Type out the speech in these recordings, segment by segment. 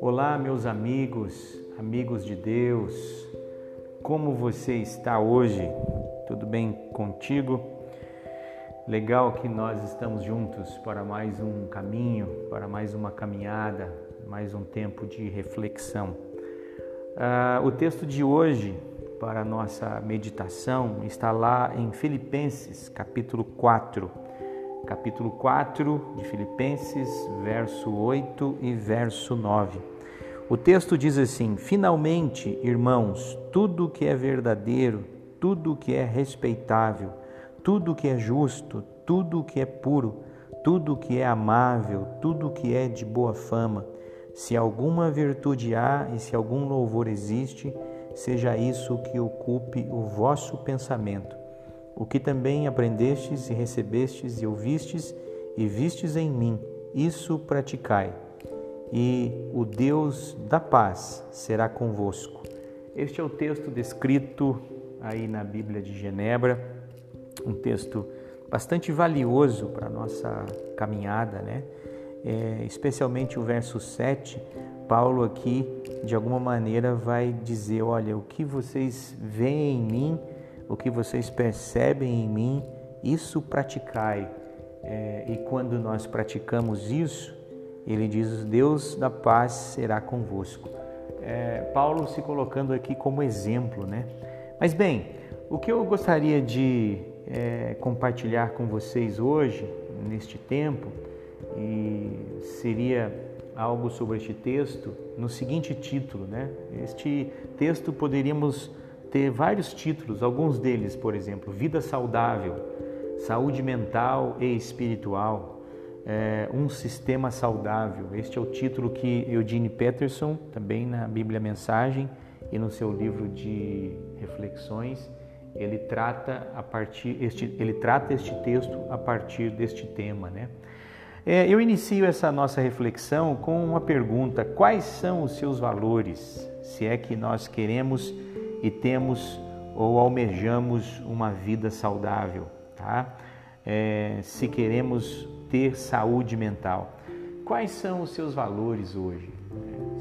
Olá, meus amigos, amigos de Deus, como você está hoje? Tudo bem contigo? Legal que nós estamos juntos para mais um caminho, para mais uma caminhada, mais um tempo de reflexão. Uh, o texto de hoje para a nossa meditação está lá em Filipenses, capítulo 4. Capítulo 4 de Filipenses, verso 8 e verso 9. O texto diz assim: Finalmente, irmãos, tudo que é verdadeiro, tudo que é respeitável, tudo que é justo, tudo que é puro, tudo que é amável, tudo que é de boa fama, se alguma virtude há e se algum louvor existe, seja isso que ocupe o vosso pensamento. O que também aprendestes e recebestes e ouvistes e vistes em mim, isso praticai e o Deus da paz será convosco. Este é o texto descrito aí na Bíblia de Genebra, um texto bastante valioso para a nossa caminhada, né? É, especialmente o verso 7, Paulo aqui de alguma maneira vai dizer: olha, o que vocês veem em mim, o que vocês percebem em mim, isso praticai. É, e quando nós praticamos isso, ele diz: Deus da paz será convosco. É, Paulo se colocando aqui como exemplo, né? Mas bem, o que eu gostaria de é, compartilhar com vocês hoje, neste tempo, e seria algo sobre este texto no seguinte título, né? Este texto poderíamos ter vários títulos, alguns deles, por exemplo, vida saudável, saúde mental e espiritual, é, um sistema saudável. Este é o título que Eugene Peterson, também na Bíblia Mensagem e no seu livro de reflexões, ele trata a partir este, ele trata este texto a partir deste tema, né? É, eu inicio essa nossa reflexão com uma pergunta: quais são os seus valores? Se é que nós queremos e temos ou almejamos uma vida saudável, tá? É, se queremos ter saúde mental. Quais são os seus valores hoje?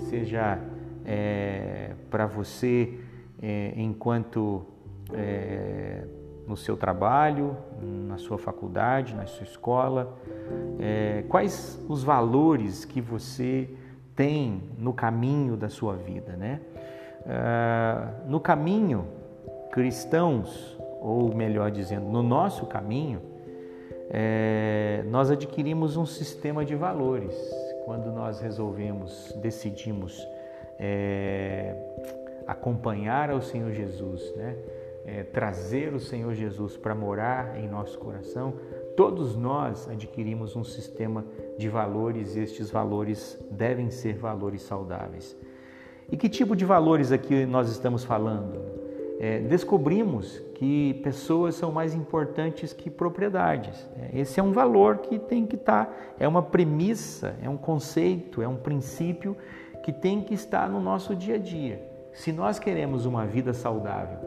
Seja é, para você é, enquanto é, no seu trabalho, na sua faculdade, na sua escola, é, quais os valores que você tem no caminho da sua vida, né? Ah, no caminho cristãos, ou melhor dizendo, no nosso caminho, é, nós adquirimos um sistema de valores quando nós resolvemos, decidimos é, acompanhar ao Senhor Jesus, né? É, trazer o Senhor Jesus para morar em nosso coração, todos nós adquirimos um sistema de valores e estes valores devem ser valores saudáveis. E que tipo de valores aqui nós estamos falando? é, descobrimos que pessoas são mais importantes que propriedades. É, esse é um valor que tem que estar, tá, é uma premissa, é um conceito, é um princípio que tem que estar no nosso dia a dia. Se nós queremos uma vida saudável,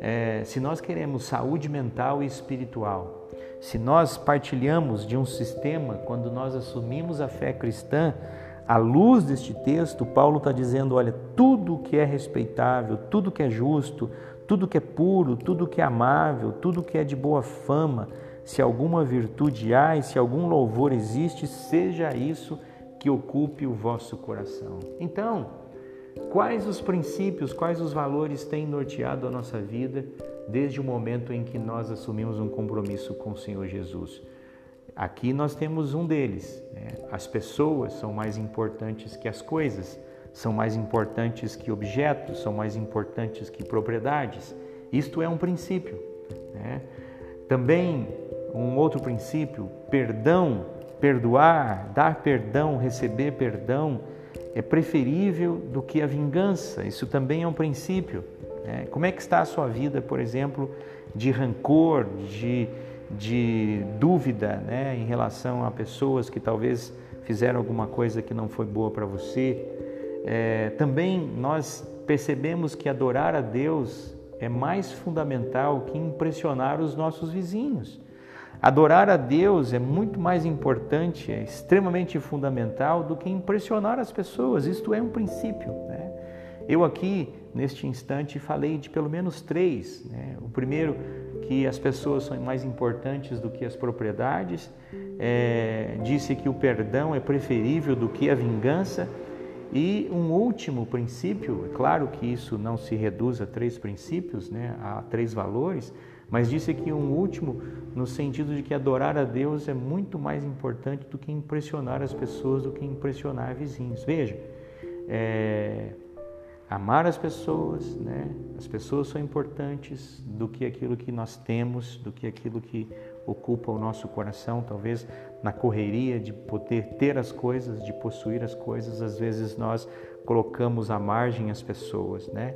é, se nós queremos saúde mental e espiritual, se nós partilhamos de um sistema, quando nós assumimos a fé cristã, à luz deste texto, Paulo está dizendo: olha, tudo que é respeitável, tudo que é justo, tudo que é puro, tudo que é amável, tudo que é de boa fama, se alguma virtude há e se algum louvor existe, seja isso que ocupe o vosso coração. Então, quais os princípios, quais os valores têm norteado a nossa vida desde o momento em que nós assumimos um compromisso com o Senhor Jesus? Aqui nós temos um deles. Né? As pessoas são mais importantes que as coisas, são mais importantes que objetos, são mais importantes que propriedades. Isto é um princípio. Né? Também um outro princípio, perdão, perdoar, dar perdão, receber perdão é preferível do que a vingança. Isso também é um princípio. Né? Como é que está a sua vida, por exemplo, de rancor, de de dúvida né, em relação a pessoas que talvez fizeram alguma coisa que não foi boa para você. É, também nós percebemos que adorar a Deus é mais fundamental que impressionar os nossos vizinhos. Adorar a Deus é muito mais importante, é extremamente fundamental do que impressionar as pessoas. Isto é um princípio. Né? Eu aqui, neste instante, falei de pelo menos três. Né? O primeiro, que as pessoas são mais importantes do que as propriedades. É, disse que o perdão é preferível do que a vingança. E um último princípio, é claro que isso não se reduz a três princípios, né, a três valores, mas disse que um último no sentido de que adorar a Deus é muito mais importante do que impressionar as pessoas, do que impressionar vizinhos. Veja, é, amar as pessoas, né? As pessoas são importantes do que aquilo que nós temos, do que aquilo que ocupa o nosso coração, talvez na correria de poder ter as coisas, de possuir as coisas, às vezes nós colocamos à margem as pessoas, né?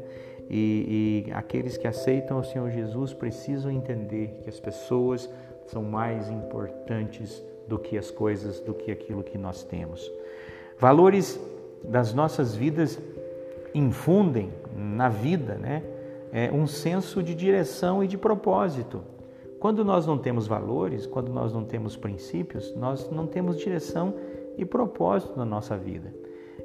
E, e aqueles que aceitam o Senhor Jesus precisam entender que as pessoas são mais importantes do que as coisas, do que aquilo que nós temos. Valores das nossas vidas infundem na vida né, é um senso de direção e de propósito. Quando nós não temos valores, quando nós não temos princípios, nós não temos direção e propósito na nossa vida.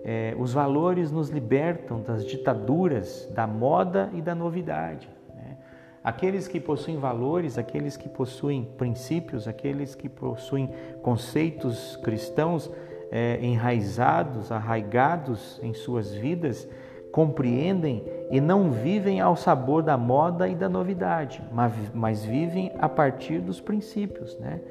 É, os valores nos libertam das ditaduras da moda e da novidade. Né? Aqueles que possuem valores, aqueles que possuem princípios, aqueles que possuem conceitos cristãos é, enraizados, arraigados em suas vidas, compreendem e não vivem ao sabor da moda e da novidade, mas, mas vivem a partir dos princípios. Né?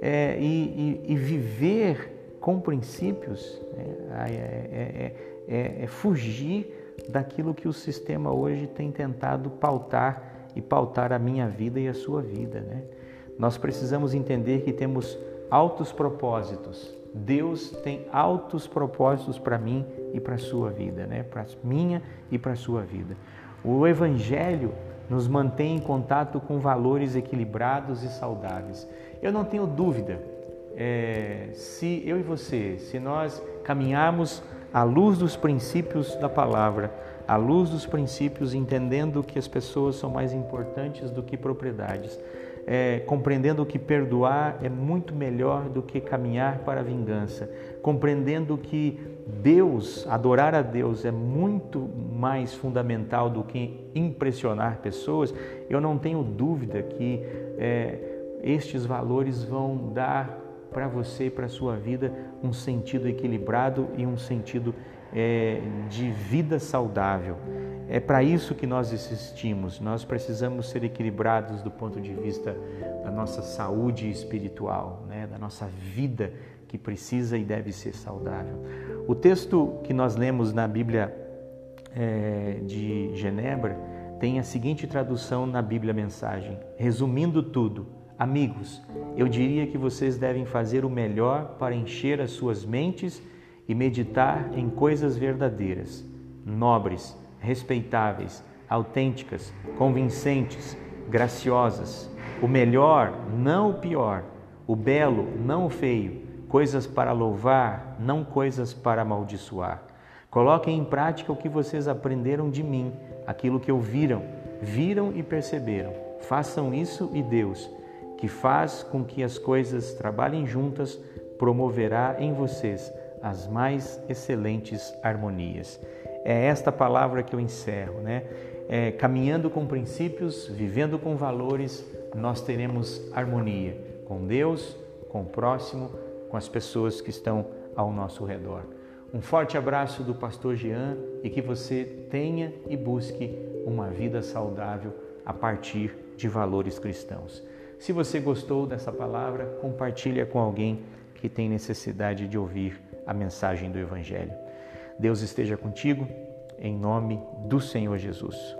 É, e, e, e viver com princípios né, é, é, é, é, fugir daquilo que o sistema hoje tem tentado pautar e pautar a minha vida e a sua vida. Né? Nós precisamos entender que temos altos propósitos. Deus tem altos propósitos para mim e para a sua vida, né? para minha e para a sua vida. O Evangelho nos mantém em contato com valores equilibrados e saudáveis. Eu não tenho dúvida é, se eu e você, se nós caminharmos à luz dos princípios da palavra, à luz dos princípios, entendendo que as pessoas são mais importantes do que propriedades, é, compreendendo que perdoar é muito melhor do que caminhar para a vingança, compreendendo que Deus, adorar a Deus é muito mais fundamental do que impressionar pessoas, eu não tenho dúvida que é, estes valores vão dar para você e para a sua vida um sentido equilibrado e um sentido é, de vida saudável. É para isso que nós existimos. Nós precisamos ser equilibrados do ponto de vista da nossa saúde espiritual, né? da nossa vida que precisa e deve ser saudável. O texto que nós lemos na Bíblia é, de Genebra tem a seguinte tradução na Bíblia Mensagem: resumindo tudo, amigos, eu diria que vocês devem fazer o melhor para encher as suas mentes e meditar em coisas verdadeiras, nobres, respeitáveis, autênticas, convincentes, graciosas. O melhor, não o pior, o belo, não o feio, coisas para louvar, não coisas para amaldiçoar. Coloquem em prática o que vocês aprenderam de mim, aquilo que ouviram, viram e perceberam. Façam isso e Deus, que faz com que as coisas trabalhem juntas, promoverá em vocês as mais excelentes harmonias. É esta palavra que eu encerro, né? É, caminhando com princípios, vivendo com valores, nós teremos harmonia com Deus, com o próximo, com as pessoas que estão ao nosso redor. Um forte abraço do pastor Jean e que você tenha e busque uma vida saudável a partir de valores cristãos. Se você gostou dessa palavra, compartilhe com alguém que tem necessidade de ouvir a mensagem do Evangelho. Deus esteja contigo, em nome do Senhor Jesus.